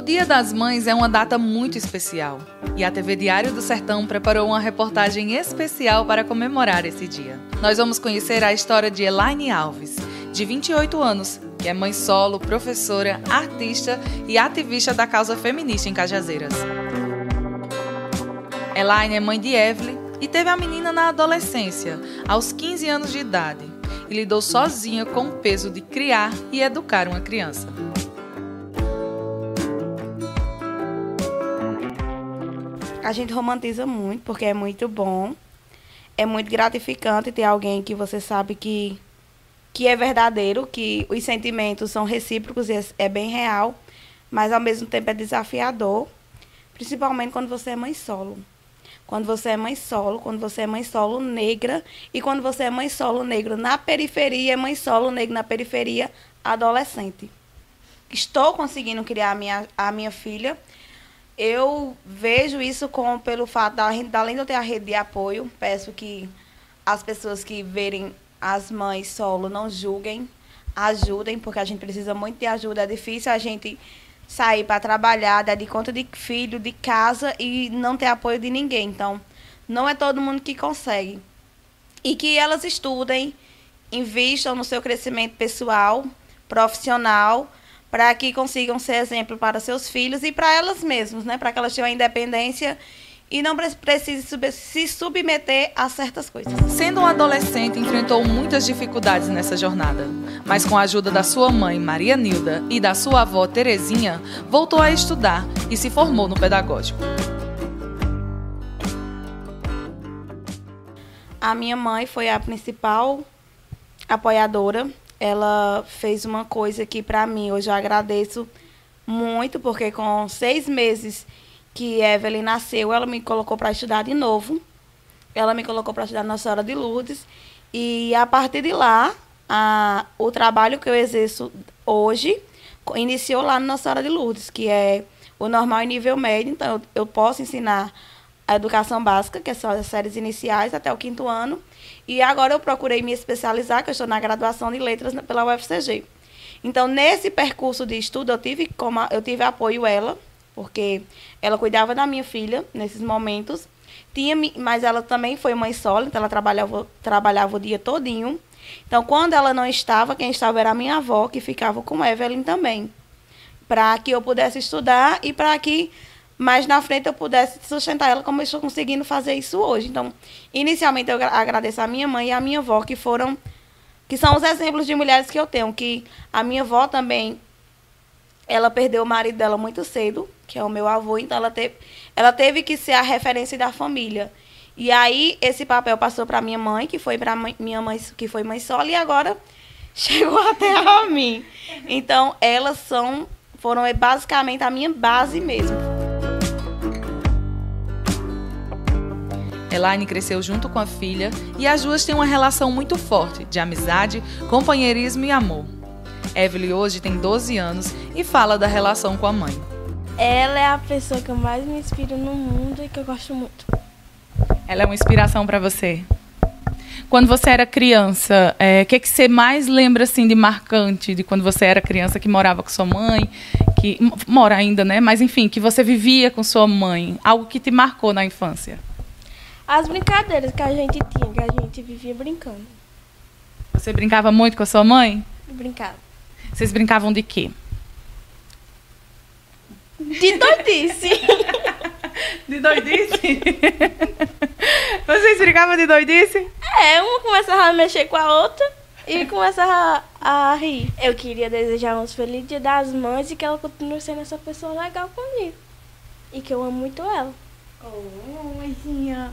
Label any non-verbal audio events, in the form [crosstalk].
O Dia das Mães é uma data muito especial e a TV Diário do Sertão preparou uma reportagem especial para comemorar esse dia. Nós vamos conhecer a história de Elaine Alves, de 28 anos, que é mãe solo, professora, artista e ativista da causa feminista em Cajazeiras. Elaine é mãe de Evelyn e teve a menina na adolescência, aos 15 anos de idade, e lidou sozinha com o peso de criar e educar uma criança. A gente romantiza muito, porque é muito bom. É muito gratificante ter alguém que você sabe que, que é verdadeiro, que os sentimentos são recíprocos e é, é bem real, mas ao mesmo tempo é desafiador, principalmente quando você é mãe solo. Quando você é mãe solo, quando você é mãe solo negra e quando você é mãe solo negro na periferia, mãe solo negro na periferia, adolescente. Estou conseguindo criar a minha, a minha filha eu vejo isso com, pelo fato, da, além de eu ter a rede de apoio, peço que as pessoas que verem as mães solo não julguem, ajudem, porque a gente precisa muito de ajuda. É difícil a gente sair para trabalhar, dar de conta de filho, de casa e não ter apoio de ninguém. Então, não é todo mundo que consegue. E que elas estudem, investam no seu crescimento pessoal, profissional, para que consigam ser exemplo para seus filhos e para elas mesmas, né? Para que elas tenham a independência e não precisem se submeter a certas coisas. Sendo um adolescente, enfrentou muitas dificuldades nessa jornada, mas com a ajuda da sua mãe, Maria Nilda, e da sua avó, Terezinha, voltou a estudar e se formou no pedagógico. A minha mãe foi a principal apoiadora ela fez uma coisa que para mim hoje eu agradeço muito, porque com seis meses que Evelyn nasceu, ela me colocou para estudar de novo. Ela me colocou para estudar na Senhora de Lourdes. E a partir de lá, a, o trabalho que eu exerço hoje iniciou lá na Nossa Senhora de Lourdes, que é o normal e nível médio. Então, eu, eu posso ensinar a educação básica, que são as séries iniciais até o quinto ano. E agora eu procurei me especializar, que eu estou na graduação de letras pela UFCG. Então, nesse percurso de estudo, eu tive, como, eu tive apoio ela, porque ela cuidava da minha filha nesses momentos. Tinha, mas ela também foi mãe solo, então ela trabalhava, trabalhava o dia todinho. Então, quando ela não estava, quem estava era a minha avó, que ficava com Evelyn também. Para que eu pudesse estudar e para que mas na frente eu pudesse sustentar ela como eu estou conseguindo fazer isso hoje. Então, inicialmente eu agradeço a minha mãe e a minha avó, que foram, que são os exemplos de mulheres que eu tenho, que a minha avó também, ela perdeu o marido dela muito cedo, que é o meu avô, então ela teve, ela teve que ser a referência da família. E aí esse papel passou para minha mãe, que foi para minha mãe, que foi mãe solo, e agora [laughs] chegou até [laughs] a mim. Então, elas são foram basicamente a minha base mesmo. Elaine cresceu junto com a filha e as duas têm uma relação muito forte de amizade, companheirismo e amor. Evelyn hoje tem 12 anos e fala da relação com a mãe. Ela é a pessoa que eu mais me inspiro no mundo e que eu gosto muito. Ela é uma inspiração para você? Quando você era criança, o é, que, que você mais lembra assim de marcante de quando você era criança que morava com sua mãe, que mora ainda, né? Mas enfim, que você vivia com sua mãe, algo que te marcou na infância? As brincadeiras que a gente tinha, que a gente vivia brincando. Você brincava muito com a sua mãe? Brincava. Vocês brincavam de quê? De doidice. [laughs] de doidice? Vocês brincavam de doidice? É, uma começava a mexer com a outra e começava a, a rir. Eu queria desejar uns felizes dia das mães e que ela continue sendo essa pessoa legal comigo. E que eu amo muito ela. Oh, mãezinha.